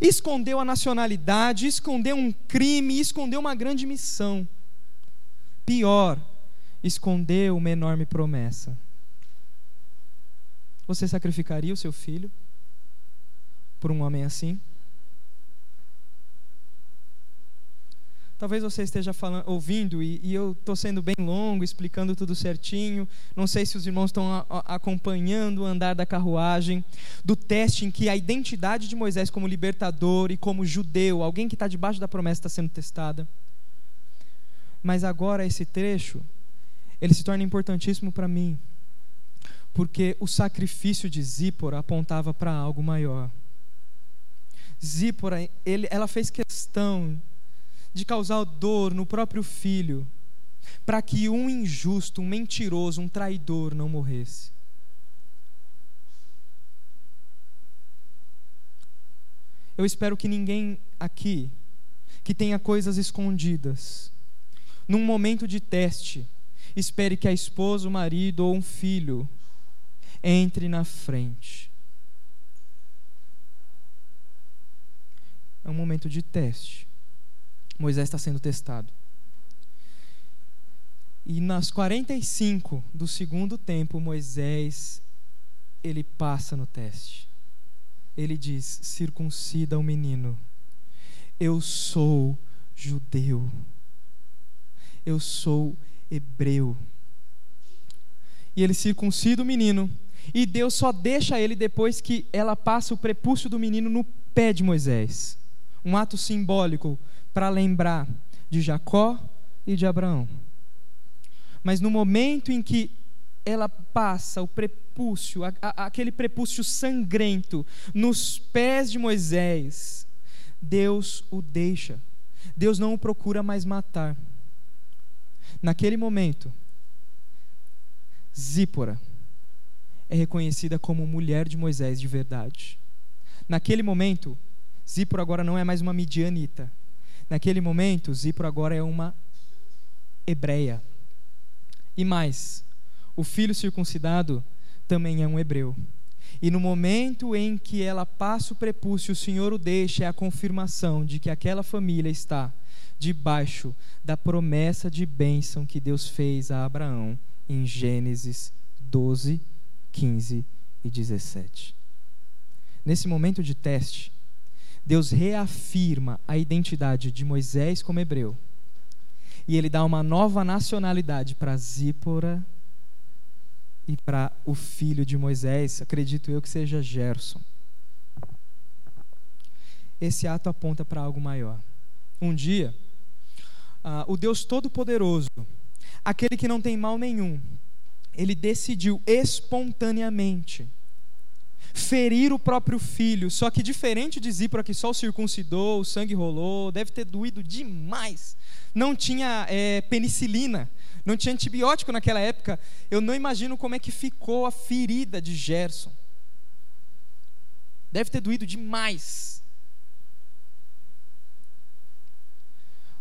escondeu a nacionalidade, escondeu um crime, escondeu uma grande missão. Pior, escondeu uma enorme promessa. Você sacrificaria o seu filho por um homem assim? Talvez você esteja falando, ouvindo e, e eu estou sendo bem longo, explicando tudo certinho. Não sei se os irmãos estão acompanhando o andar da carruagem, do teste em que a identidade de Moisés como libertador e como judeu, alguém que está debaixo da promessa, está sendo testada. Mas agora esse trecho, ele se torna importantíssimo para mim, porque o sacrifício de Zípora apontava para algo maior. Zípora, ele, ela fez questão de causar dor no próprio filho, para que um injusto, um mentiroso, um traidor não morresse. Eu espero que ninguém aqui que tenha coisas escondidas, num momento de teste, espere que a esposa, o marido ou um filho entre na frente. É um momento de teste. Moisés está sendo testado. E nas 45 do segundo tempo, Moisés ele passa no teste. Ele diz: circuncida o menino. Eu sou judeu. Eu sou hebreu. E ele circuncida o menino. E Deus só deixa ele depois que ela passa o prepúcio do menino no pé de Moisés. Um ato simbólico para lembrar de Jacó e de Abraão. Mas no momento em que ela passa o prepúcio, a, a, aquele prepúcio sangrento, nos pés de Moisés, Deus o deixa. Deus não o procura mais matar. Naquele momento, Zípora é reconhecida como mulher de Moisés de verdade. Naquele momento, Zípora agora não é mais uma midianita. Naquele momento, Zípora agora é uma hebreia. E mais, o filho circuncidado também é um hebreu. E no momento em que ela passa o prepúcio, o Senhor o deixa, é a confirmação de que aquela família está debaixo da promessa de bênção que Deus fez a Abraão em Gênesis 12, 15 e 17. Nesse momento de teste, Deus reafirma a identidade de Moisés como hebreu. E ele dá uma nova nacionalidade para Zípora e para o filho de Moisés, acredito eu que seja Gerson. Esse ato aponta para algo maior. Um dia, uh, o Deus Todo-Poderoso, aquele que não tem mal nenhum, ele decidiu espontaneamente ferir o próprio filho. Só que diferente de Zípora, que só o circuncidou, o sangue rolou, deve ter doído demais. Não tinha é, penicilina, não tinha antibiótico naquela época. Eu não imagino como é que ficou a ferida de Gerson. Deve ter doído demais.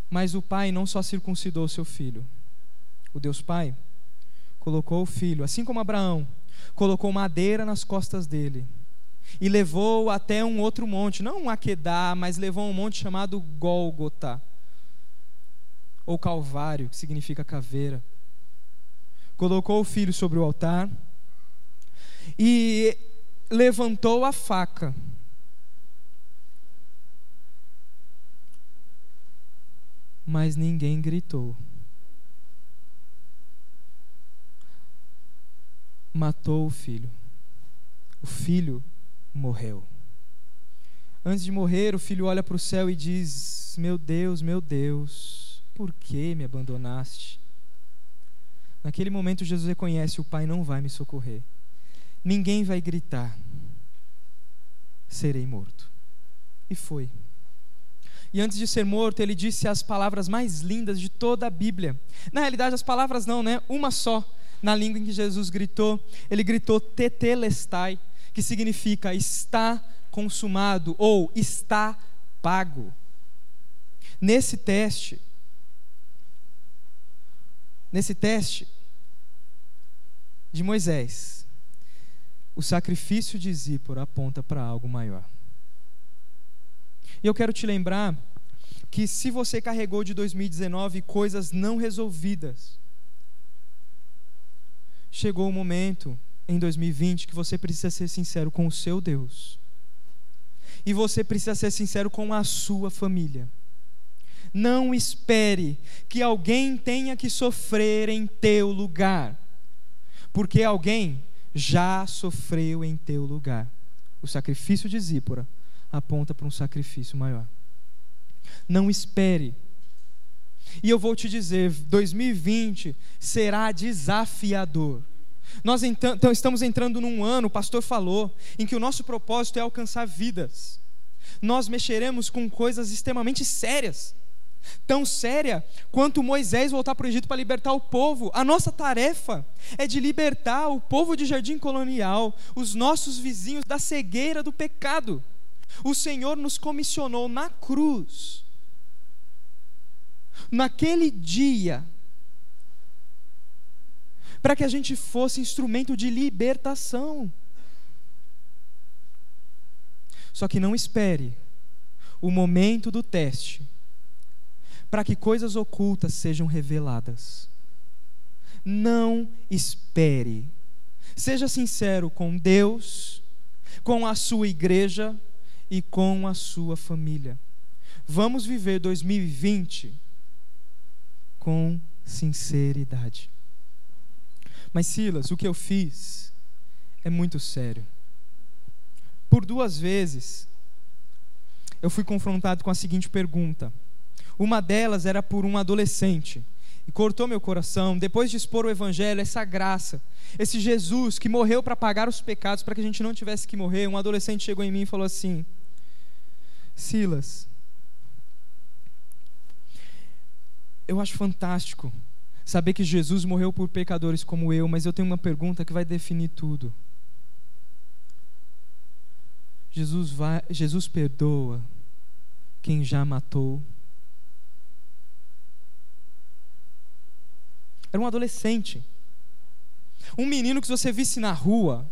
Mas o pai não só circuncidou seu filho. O Deus Pai colocou o filho, assim como Abraão, colocou madeira nas costas dele e levou até um outro monte, não um Aquedá, mas levou um monte chamado Gólgota, ou Calvário, que significa caveira. Colocou o filho sobre o altar e levantou a faca. Mas ninguém gritou. Matou o filho. O filho morreu. Antes de morrer, o filho olha para o céu e diz: Meu Deus, meu Deus, por que me abandonaste? Naquele momento, Jesus reconhece: O Pai não vai me socorrer. Ninguém vai gritar: Serei morto. E foi. E antes de ser morto, ele disse as palavras mais lindas de toda a Bíblia. Na realidade, as palavras não, né? Uma só na língua em que Jesus gritou, ele gritou tetelestai, que significa está consumado ou está pago. Nesse teste, nesse teste de Moisés, o sacrifício de Zípora aponta para algo maior. E eu quero te lembrar que se você carregou de 2019 coisas não resolvidas, chegou o momento em 2020 que você precisa ser sincero com o seu Deus. E você precisa ser sincero com a sua família. Não espere que alguém tenha que sofrer em teu lugar, porque alguém já sofreu em teu lugar. O sacrifício de Zípora aponta para um sacrifício maior. Não espere e eu vou te dizer, 2020 será desafiador. Nós então, estamos entrando num ano, o pastor falou, em que o nosso propósito é alcançar vidas. Nós mexeremos com coisas extremamente sérias. Tão séria quanto Moisés voltar para o Egito para libertar o povo. A nossa tarefa é de libertar o povo de jardim colonial, os nossos vizinhos, da cegueira do pecado. O Senhor nos comissionou na cruz naquele dia, para que a gente fosse instrumento de libertação. Só que não espere o momento do teste para que coisas ocultas sejam reveladas. Não espere. Seja sincero com Deus, com a sua igreja e com a sua família. Vamos viver 2020 com sinceridade. Mas Silas, o que eu fiz é muito sério. Por duas vezes eu fui confrontado com a seguinte pergunta. Uma delas era por um adolescente e cortou meu coração. Depois de expor o evangelho, essa graça, esse Jesus que morreu para pagar os pecados para que a gente não tivesse que morrer, um adolescente chegou em mim e falou assim: Silas, eu acho fantástico saber que Jesus morreu por pecadores como eu, mas eu tenho uma pergunta que vai definir tudo. Jesus, vai, Jesus perdoa quem já matou. Era um adolescente. Um menino que se você visse na rua,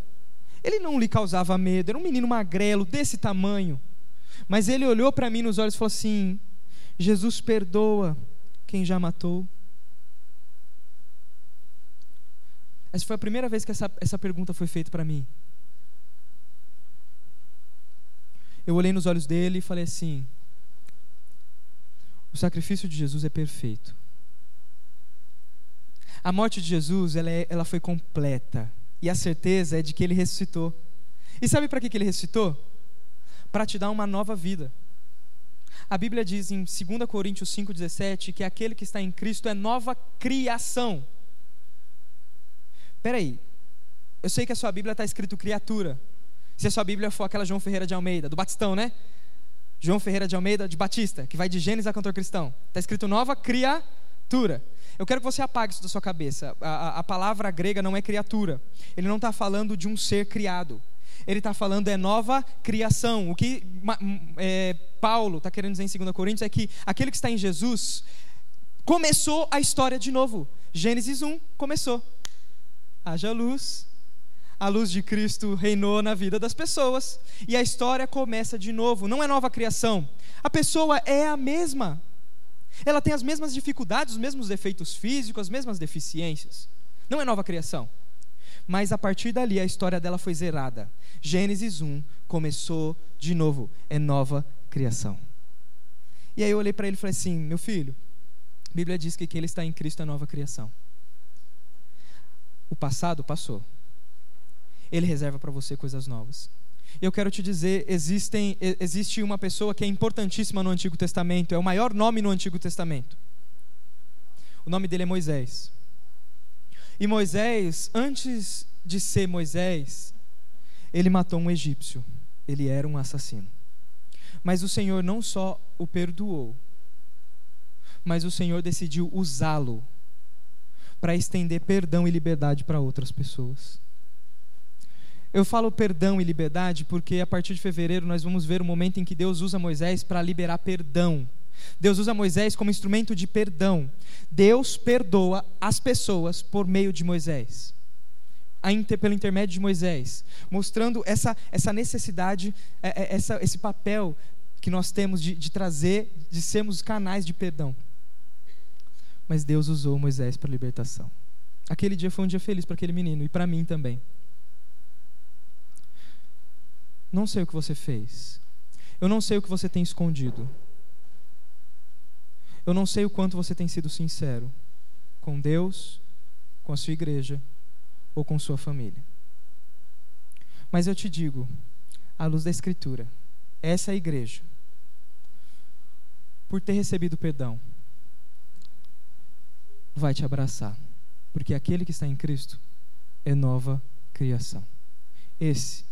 ele não lhe causava medo, era um menino magrelo, desse tamanho. Mas ele olhou para mim nos olhos e falou assim: Jesus perdoa quem já matou. Essa foi a primeira vez que essa, essa pergunta foi feita para mim. Eu olhei nos olhos dele e falei assim: o sacrifício de Jesus é perfeito. A morte de Jesus ela, é, ela foi completa. E a certeza é de que ele ressuscitou. E sabe para que, que ele ressuscitou? Para te dar uma nova vida. A Bíblia diz em 2 Coríntios 5,17 que aquele que está em Cristo é nova criação. Peraí, eu sei que a sua Bíblia está escrito criatura. Se a sua Bíblia for aquela João Ferreira de Almeida, do Batistão, né? João Ferreira de Almeida de Batista, que vai de Gênesis a Cantor Cristão. Está escrito nova criatura. Eu quero que você apague isso da sua cabeça. A, a, a palavra grega não é criatura. Ele não está falando de um ser criado. Ele está falando é nova criação. O que é, Paulo está querendo dizer em 2 Coríntios é que aquele que está em Jesus começou a história de novo. Gênesis 1 começou. Haja luz. A luz de Cristo reinou na vida das pessoas. E a história começa de novo. Não é nova criação. A pessoa é a mesma. Ela tem as mesmas dificuldades, os mesmos defeitos físicos, as mesmas deficiências. Não é nova criação. Mas a partir dali a história dela foi zerada. Gênesis 1 começou de novo. É nova criação. E aí eu olhei para ele e falei assim: meu filho, a Bíblia diz que quem está em Cristo é nova criação. O passado passou. Ele reserva para você coisas novas. Eu quero te dizer, existem, existe uma pessoa que é importantíssima no Antigo Testamento, é o maior nome no Antigo Testamento. O nome dele é Moisés. E Moisés, antes de ser Moisés, ele matou um egípcio. Ele era um assassino. Mas o Senhor não só o perdoou, mas o Senhor decidiu usá-lo para estender perdão e liberdade para outras pessoas. Eu falo perdão e liberdade porque a partir de fevereiro nós vamos ver o momento em que Deus usa Moisés para liberar perdão. Deus usa Moisés como instrumento de perdão. Deus perdoa as pessoas por meio de Moisés. Pelo intermédio de Moisés, mostrando essa, essa necessidade, é, é, essa, esse papel que nós temos de, de trazer, de sermos canais de perdão. Mas Deus usou Moisés para libertação. Aquele dia foi um dia feliz para aquele menino e para mim também. Não sei o que você fez. Eu não sei o que você tem escondido. Eu não sei o quanto você tem sido sincero com Deus, com a sua igreja ou com sua família. Mas eu te digo, à luz da Escritura, essa igreja, por ter recebido perdão, vai te abraçar, porque aquele que está em Cristo é nova criação. Esse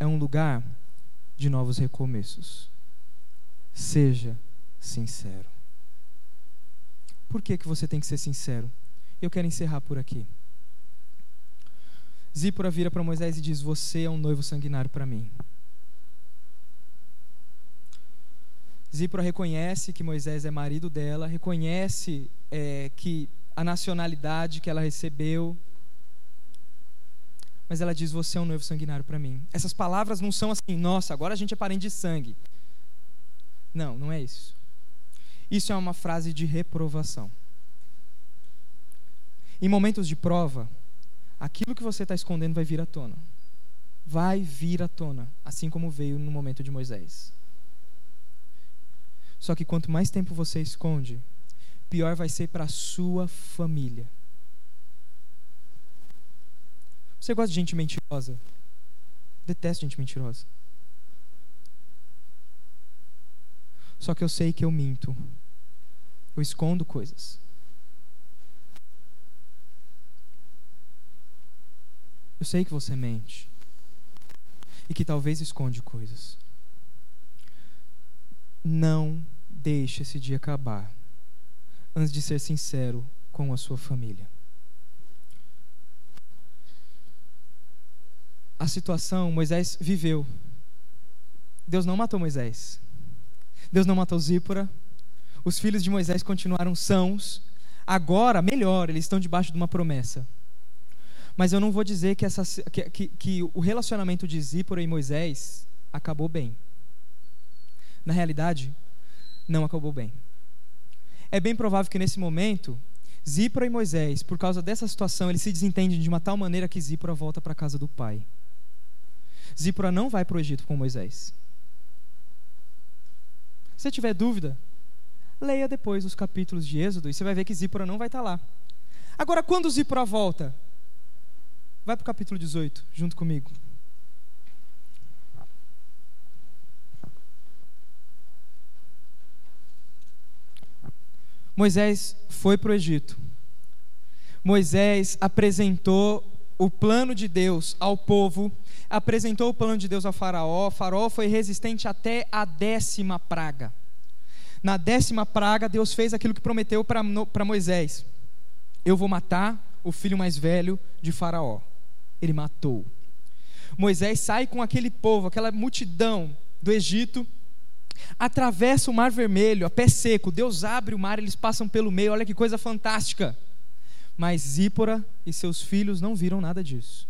é um lugar de novos recomeços. Seja sincero. Por que, que você tem que ser sincero? Eu quero encerrar por aqui. Zípora vira para Moisés e diz: Você é um noivo sanguinário para mim. Zípora reconhece que Moisés é marido dela, reconhece é, que a nacionalidade que ela recebeu, mas ela diz: Você é um noivo sanguinário para mim. Essas palavras não são assim, nossa, agora a gente é parente de sangue. Não, não é isso. Isso é uma frase de reprovação. Em momentos de prova, aquilo que você está escondendo vai vir à tona. Vai vir à tona, assim como veio no momento de Moisés. Só que quanto mais tempo você esconde, pior vai ser para a sua família. Você gosta de gente mentirosa? Detesto gente mentirosa. Só que eu sei que eu minto. Eu escondo coisas. Eu sei que você mente. E que talvez esconde coisas. Não deixe esse dia acabar. antes de ser sincero com a sua família. A situação Moisés viveu. Deus não matou Moisés. Deus não matou Zípora. Os filhos de Moisés continuaram sãos. Agora, melhor, eles estão debaixo de uma promessa. Mas eu não vou dizer que, essa, que, que, que o relacionamento de Zípora e Moisés acabou bem. Na realidade, não acabou bem. É bem provável que nesse momento, Zípora e Moisés, por causa dessa situação, eles se desentendem de uma tal maneira que Zípora volta para a casa do pai. Zípora não vai para o Egito com Moisés. Se você tiver dúvida, leia depois os capítulos de Êxodo e você vai ver que Zípora não vai estar lá. Agora, quando Zípora volta? Vai para o capítulo 18, junto comigo. Moisés foi para o Egito. Moisés apresentou o plano de Deus ao povo, apresentou o plano de Deus ao faraó. O faraó foi resistente até a décima praga. Na décima praga, Deus fez aquilo que prometeu para Moisés: Eu vou matar o filho mais velho de Faraó ele matou. Moisés sai com aquele povo, aquela multidão do Egito, atravessa o Mar Vermelho a pé seco. Deus abre o mar, eles passam pelo meio. Olha que coisa fantástica. Mas Zípora e seus filhos não viram nada disso.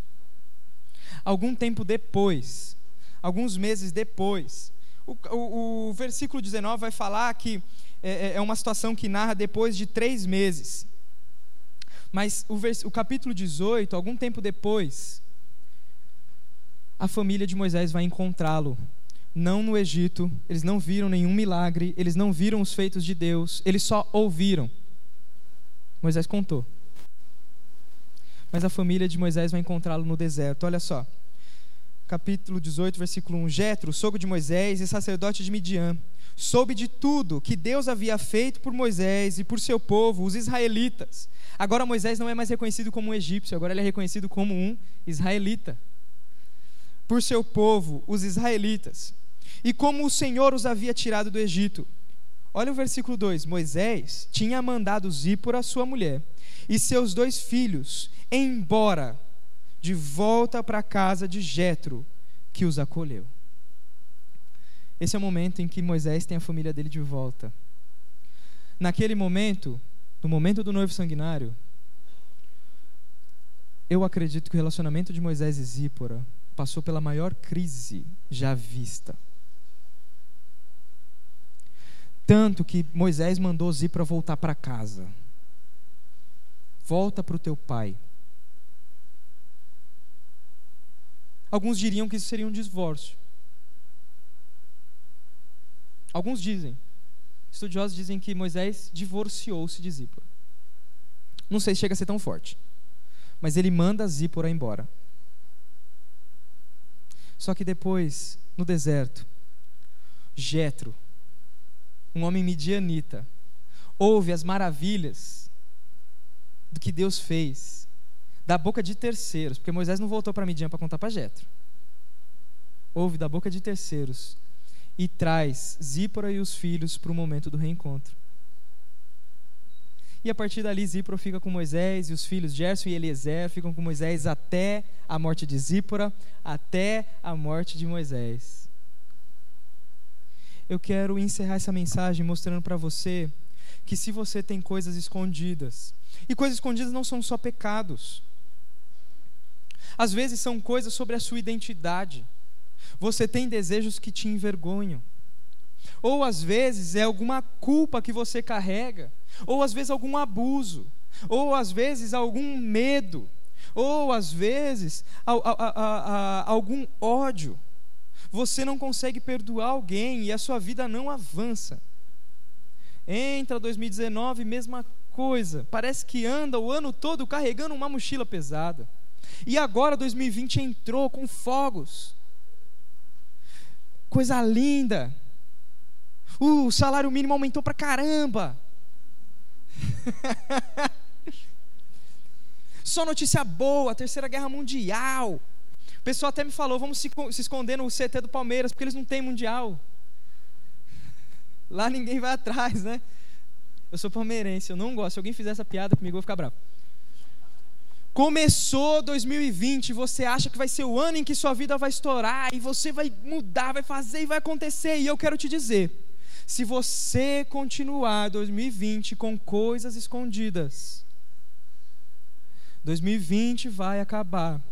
Algum tempo depois, alguns meses depois, o, o, o versículo 19 vai falar que é, é, é uma situação que narra depois de três meses. Mas o, vers... o capítulo 18, algum tempo depois, a família de Moisés vai encontrá-lo. Não no Egito, eles não viram nenhum milagre, eles não viram os feitos de Deus, eles só ouviram. Moisés contou. Mas a família de Moisés vai encontrá-lo no deserto. Olha só. Capítulo 18, versículo 1. Jetro, sogro de Moisés e sacerdote de Midian, soube de tudo que Deus havia feito por Moisés e por seu povo, os israelitas. Agora Moisés não é mais reconhecido como um egípcio, agora ele é reconhecido como um israelita. Por seu povo, os israelitas. E como o Senhor os havia tirado do Egito. Olha o versículo 2: Moisés tinha mandado Zípora, sua mulher, e seus dois filhos embora de volta para a casa de Jetro, que os acolheu. Esse é o momento em que Moisés tem a família dele de volta. Naquele momento, no momento do noivo sanguinário, eu acredito que o relacionamento de Moisés e Zípora passou pela maior crise já vista. Tanto que Moisés mandou Zípora voltar para casa. Volta para o teu pai. Alguns diriam que isso seria um divórcio. Alguns dizem. Estudiosos dizem que Moisés divorciou-se de Zípora. Não sei se chega a ser tão forte. Mas ele manda Zípora embora. Só que depois, no deserto, Jetro, um homem midianita, ouve as maravilhas do que Deus fez da boca de terceiros, porque Moisés não voltou para Midian para contar para Jetro. Ouve da boca de terceiros e traz Zípora e os filhos para o momento do reencontro. E a partir dali, Zípora fica com Moisés e os filhos Gerson e Eliezer ficam com Moisés até a morte de Zípora, até a morte de Moisés. Eu quero encerrar essa mensagem mostrando para você que se você tem coisas escondidas, e coisas escondidas não são só pecados, às vezes são coisas sobre a sua identidade você tem desejos que te envergonham. Ou às vezes é alguma culpa que você carrega, ou às vezes algum abuso, ou às vezes algum medo, ou às vezes a, a, a, algum ódio. Você não consegue perdoar alguém e a sua vida não avança. Entra 2019, mesma coisa. Parece que anda o ano todo carregando uma mochila pesada. E agora 2020 entrou com fogos coisa linda. Uh, o salário mínimo aumentou pra caramba. <laughs> Só notícia boa, Terceira Guerra Mundial. O pessoal até me falou, vamos se, se esconder no CT do Palmeiras, porque eles não têm mundial. Lá ninguém vai atrás, né? Eu sou palmeirense, eu não gosto. Se alguém fizer essa piada comigo, eu vou ficar bravo. Começou 2020, você acha que vai ser o ano em que sua vida vai estourar e você vai mudar, vai fazer e vai acontecer. E eu quero te dizer, se você continuar 2020 com coisas escondidas, 2020 vai acabar.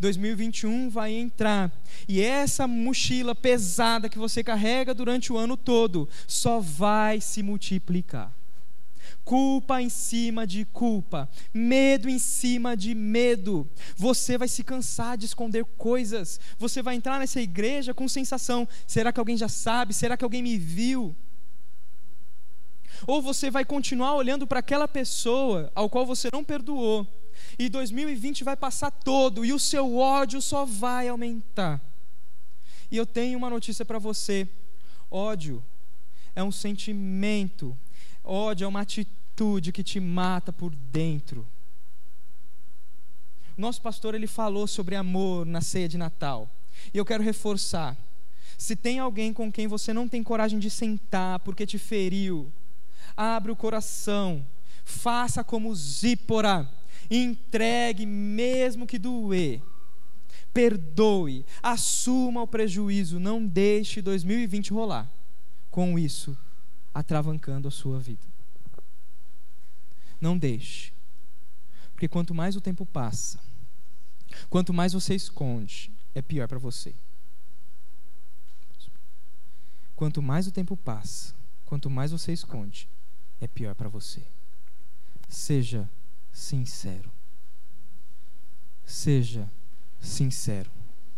2021 vai entrar. E essa mochila pesada que você carrega durante o ano todo só vai se multiplicar culpa em cima de culpa, medo em cima de medo. Você vai se cansar de esconder coisas. Você vai entrar nessa igreja com sensação: será que alguém já sabe? Será que alguém me viu? Ou você vai continuar olhando para aquela pessoa ao qual você não perdoou, e 2020 vai passar todo e o seu ódio só vai aumentar. E eu tenho uma notícia para você: ódio é um sentimento, ódio é uma atitude que te mata por dentro. Nosso pastor ele falou sobre amor na ceia de Natal. E eu quero reforçar. Se tem alguém com quem você não tem coragem de sentar porque te feriu, abre o coração, faça como Zípora, entregue mesmo que doer. Perdoe, assuma o prejuízo, não deixe 2020 rolar. Com isso, atravancando a sua vida. Não deixe. Porque quanto mais o tempo passa, quanto mais você esconde, é pior para você. Quanto mais o tempo passa, quanto mais você esconde, é pior para você. Seja sincero. Seja sincero.